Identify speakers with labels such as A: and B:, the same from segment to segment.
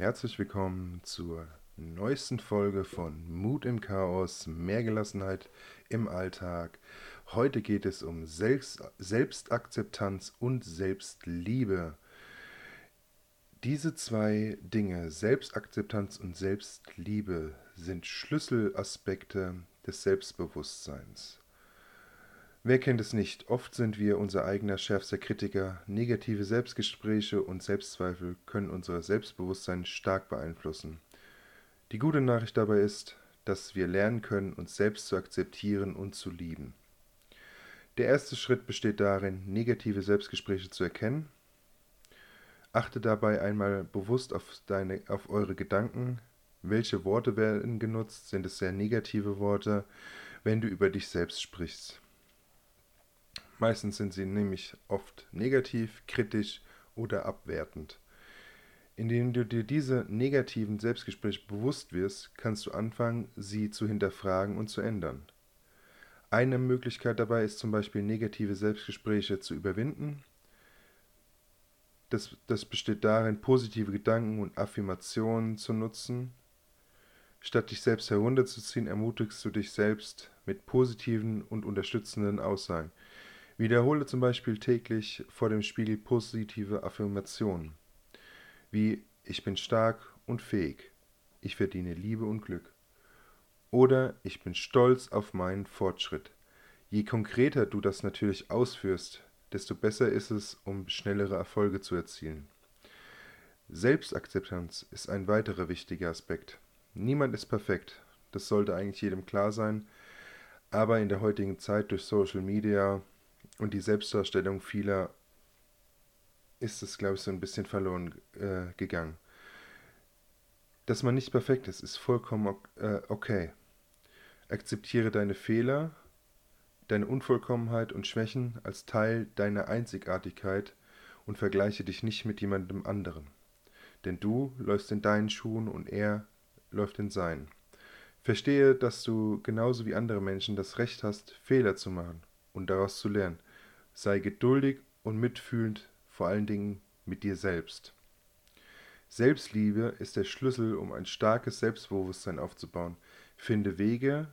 A: herzlich willkommen zur neuesten Folge von Mut im Chaos, mehr Gelassenheit im Alltag. Heute geht es um Selbst Selbstakzeptanz und Selbstliebe. Diese zwei Dinge, Selbstakzeptanz und Selbstliebe, sind Schlüsselaspekte des Selbstbewusstseins. Wer kennt es nicht? Oft sind wir unser eigener schärfster Kritiker. Negative Selbstgespräche und Selbstzweifel können unser Selbstbewusstsein stark beeinflussen. Die gute Nachricht dabei ist, dass wir lernen können, uns selbst zu akzeptieren und zu lieben. Der erste Schritt besteht darin, negative Selbstgespräche zu erkennen. Achte dabei einmal bewusst auf, deine, auf eure Gedanken. Welche Worte werden genutzt? Sind es sehr negative Worte, wenn du über dich selbst sprichst? Meistens sind sie nämlich oft negativ, kritisch oder abwertend. Indem du dir diese negativen Selbstgespräche bewusst wirst, kannst du anfangen, sie zu hinterfragen und zu ändern. Eine Möglichkeit dabei ist zum Beispiel, negative Selbstgespräche zu überwinden. Das, das besteht darin, positive Gedanken und Affirmationen zu nutzen. Statt dich selbst herunterzuziehen, ermutigst du dich selbst mit positiven und unterstützenden Aussagen. Wiederhole zum Beispiel täglich vor dem Spiegel positive Affirmationen wie ich bin stark und fähig, ich verdiene Liebe und Glück. Oder ich bin stolz auf meinen Fortschritt. Je konkreter du das natürlich ausführst, desto besser ist es, um schnellere Erfolge zu erzielen. Selbstakzeptanz ist ein weiterer wichtiger Aspekt. Niemand ist perfekt, das sollte eigentlich jedem klar sein, aber in der heutigen Zeit durch Social Media und die Selbstdarstellung vieler ist es, glaube ich, so ein bisschen verloren äh, gegangen. Dass man nicht perfekt ist, ist vollkommen äh, okay. Akzeptiere deine Fehler, deine Unvollkommenheit und Schwächen als Teil deiner Einzigartigkeit und vergleiche dich nicht mit jemandem anderen. Denn du läufst in deinen Schuhen und er läuft in seinen. Verstehe, dass du genauso wie andere Menschen das Recht hast, Fehler zu machen und daraus zu lernen. Sei geduldig und mitfühlend, vor allen Dingen mit dir selbst. Selbstliebe ist der Schlüssel, um ein starkes Selbstbewusstsein aufzubauen. Finde Wege,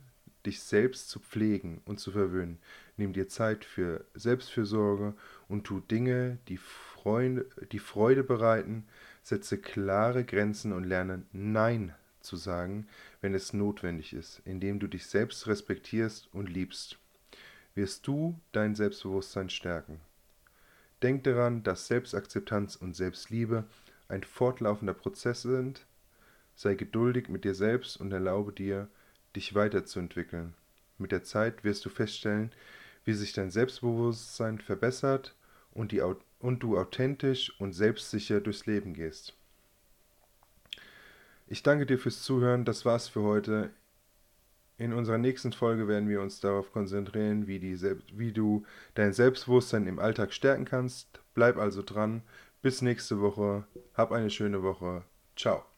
A: dich selbst zu pflegen und zu verwöhnen. Nimm dir Zeit für Selbstfürsorge und tu Dinge, die Freude, die Freude bereiten. Setze klare Grenzen und lerne Nein zu sagen, wenn es notwendig ist, indem du dich selbst respektierst und liebst wirst du dein Selbstbewusstsein stärken. Denk daran, dass Selbstakzeptanz und Selbstliebe ein fortlaufender Prozess sind. Sei geduldig mit dir selbst und erlaube dir, dich weiterzuentwickeln. Mit der Zeit wirst du feststellen, wie sich dein Selbstbewusstsein verbessert und, die, und du authentisch und selbstsicher durchs Leben gehst. Ich danke dir fürs Zuhören. Das war's für heute. In unserer nächsten Folge werden wir uns darauf konzentrieren, wie, wie du dein Selbstbewusstsein im Alltag stärken kannst. Bleib also dran. Bis nächste Woche. Hab eine schöne Woche. Ciao.